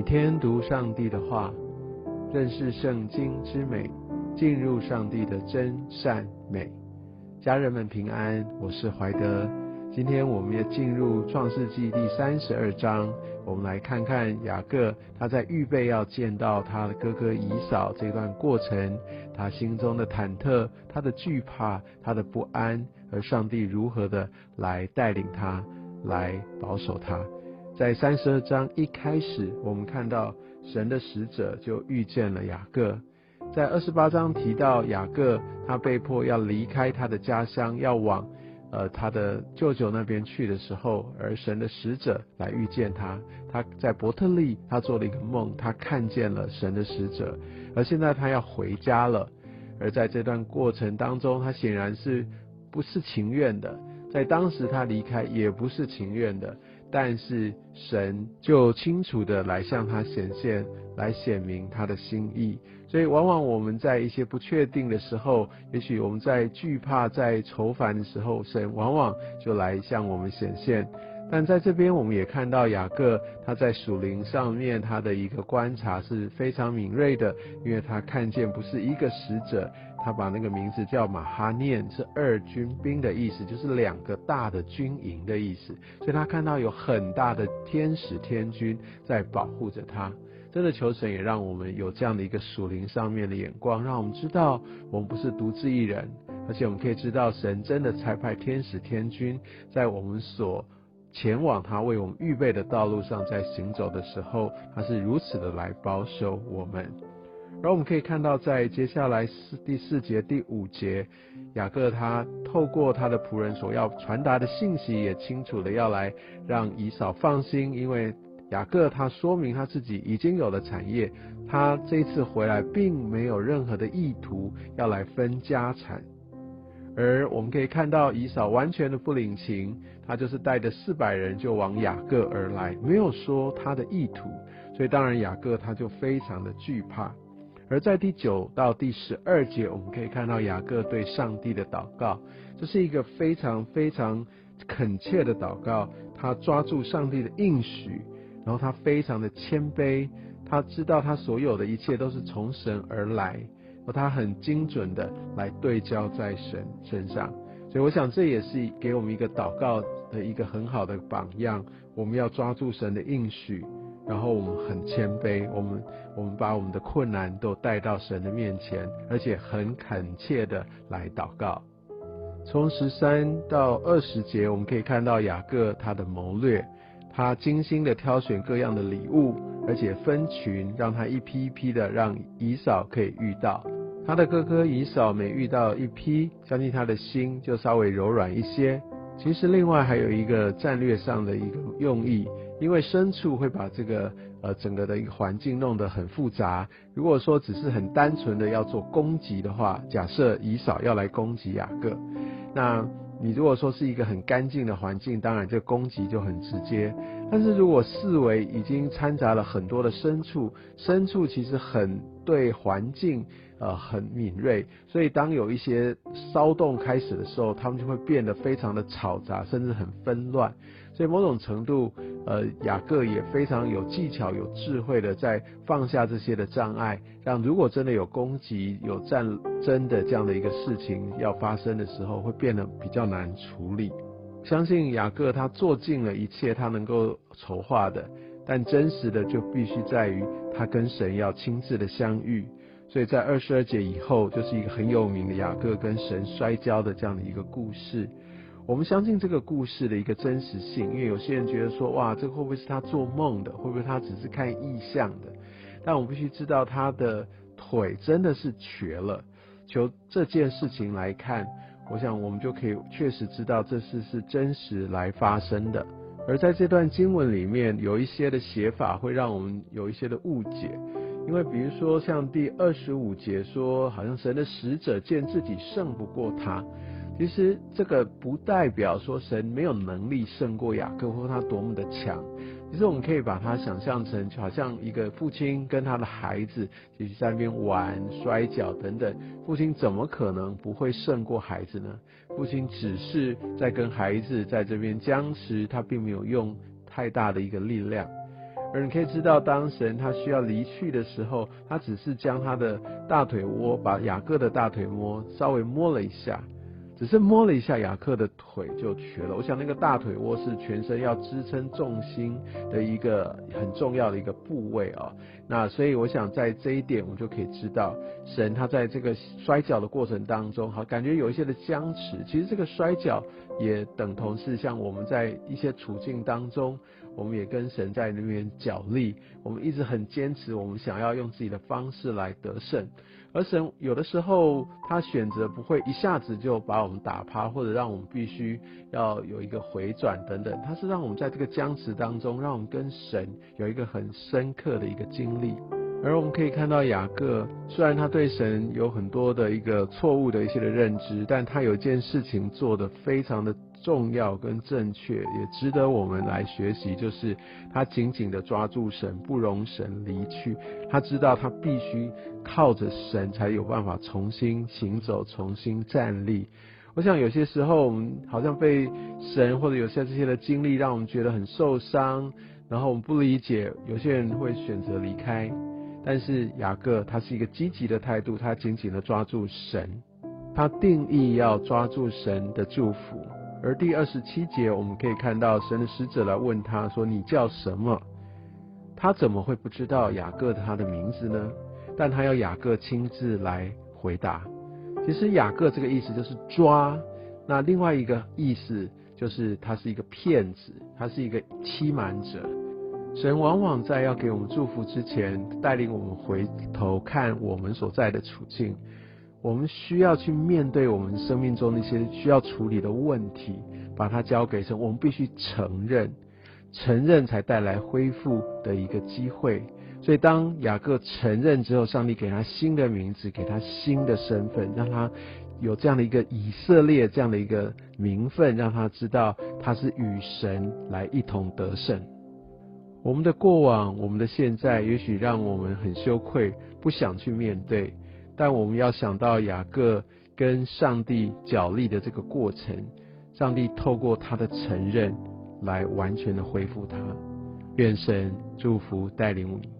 每天读上帝的话，认识圣经之美，进入上帝的真善美。家人们平安，我是怀德。今天我们要进入创世纪第三十二章，我们来看看雅各他在预备要见到他的哥哥以扫这段过程，他心中的忐忑、他的惧怕、他的不安，而上帝如何的来带领他，来保守他。在三十二章一开始，我们看到神的使者就遇见了雅各。在二十八章提到雅各，他被迫要离开他的家乡，要往呃他的舅舅那边去的时候，而神的使者来遇见他。他在伯特利，他做了一个梦，他看见了神的使者。而现在他要回家了，而在这段过程当中，他显然是不是情愿的。在当时他离开也不是情愿的。但是神就清楚的来向他显现，来显明他的心意。所以往往我们在一些不确定的时候，也许我们在惧怕、在愁烦的时候，神往往就来向我们显现。但在这边，我们也看到雅各他在属灵上面他的一个观察是非常敏锐的，因为他看见不是一个使者，他把那个名字叫马哈念，是二军兵的意思，就是两个大的军营的意思，所以他看到有很大的天使天军在保护着他。真的求神也让我们有这样的一个属灵上面的眼光，让我们知道我们不是独自一人，而且我们可以知道神真的差派天使天军在我们所。前往他为我们预备的道路上，在行走的时候，他是如此的来保守我们。然后我们可以看到，在接下来四第四节、第五节，雅各他透过他的仆人所要传达的信息，也清楚的要来让以嫂放心，因为雅各他说明他自己已经有了产业，他这次回来并没有任何的意图要来分家产。而我们可以看到以嫂完全的不领情，他就是带着四百人就往雅各而来，没有说他的意图，所以当然雅各他就非常的惧怕。而在第九到第十二节，我们可以看到雅各对上帝的祷告，这是一个非常非常恳切的祷告，他抓住上帝的应许，然后他非常的谦卑，他知道他所有的一切都是从神而来。然后他很精准的来对焦在神身上，所以我想这也是给我们一个祷告的一个很好的榜样。我们要抓住神的应许，然后我们很谦卑，我们我们把我们的困难都带到神的面前，而且很恳切的来祷告。从十三到二十节，我们可以看到雅各他的谋略，他精心的挑选各样的礼物，而且分群，让他一批一批的让以嫂可以遇到。他的哥哥以嫂每遇到一批，相信他的心就稍微柔软一些。其实另外还有一个战略上的一个用意，因为牲畜会把这个呃整个的一个环境弄得很复杂。如果说只是很单纯的要做攻击的话，假设以扫要来攻击雅各，那你如果说是一个很干净的环境，当然这攻击就很直接。但是如果四围已经掺杂了很多的牲畜，牲畜其实很对环境。呃，很敏锐，所以当有一些骚动开始的时候，他们就会变得非常的嘈杂，甚至很纷乱。所以某种程度，呃，雅各也非常有技巧、有智慧的在放下这些的障碍，让如果真的有攻击、有战争的这样的一个事情要发生的时候，会变得比较难处理。相信雅各他做尽了一切他能够筹划的，但真实的就必须在于他跟神要亲自的相遇。所以在二十二节以后，就是一个很有名的雅各跟神摔跤的这样的一个故事。我们相信这个故事的一个真实性，因为有些人觉得说，哇，这个会不会是他做梦的？会不会他只是看意象的？但我们必须知道，他的腿真的是瘸了。求这件事情来看，我想我们就可以确实知道这事是真实来发生的。而在这段经文里面，有一些的写法会让我们有一些的误解。因为比如说像第二十五节说，好像神的使者见自己胜不过他，其实这个不代表说神没有能力胜过雅各或他多么的强。其实我们可以把它想象成，就好像一个父亲跟他的孩子一起在那边玩摔跤等等，父亲怎么可能不会胜过孩子呢？父亲只是在跟孩子在这边僵持，他并没有用太大的一个力量。而你可以知道，当神他需要离去的时候，他只是将他的大腿窝，把雅各的大腿摸稍微摸了一下。只是摸了一下雅克的腿就瘸了。我想那个大腿窝是全身要支撑重心的一个很重要的一个部位啊。那所以我想在这一点，我们就可以知道，神他在这个摔跤的过程当中，好感觉有一些的僵持。其实这个摔跤也等同是像我们在一些处境当中，我们也跟神在那边角力。我们一直很坚持，我们想要用自己的方式来得胜。而神有的时候，他选择不会一下子就把我们打趴，或者让我们必须要有一个回转等等，他是让我们在这个僵持当中，让我们跟神有一个很深刻的一个经历。而我们可以看到雅各，虽然他对神有很多的一个错误的一些的认知，但他有件事情做得非常的重要跟正确，也值得我们来学习，就是他紧紧的抓住神，不容神离去。他知道他必须靠着神才有办法重新行走，重新站立。我想有些时候我们好像被神或者有些这些的经历，让我们觉得很受伤，然后我们不理解，有些人会选择离开。但是雅各他是一个积极的态度，他紧紧的抓住神，他定义要抓住神的祝福。而第二十七节我们可以看到神的使者来问他说：“你叫什么？”他怎么会不知道雅各他的名字呢？但他要雅各亲自来回答。其实雅各这个意思就是抓，那另外一个意思就是他是一个骗子，他是一个欺瞒者。神往往在要给我们祝福之前，带领我们回头看我们所在的处境。我们需要去面对我们生命中那些需要处理的问题，把它交给神。我们必须承认，承认才带来恢复的一个机会。所以，当雅各承认之后，上帝给他新的名字，给他新的身份，让他有这样的一个以色列这样的一个名分，让他知道他是与神来一同得胜。我们的过往，我们的现在，也许让我们很羞愧，不想去面对。但我们要想到雅各跟上帝角力的这个过程，上帝透过他的承认，来完全的恢复他。愿神祝福带领你。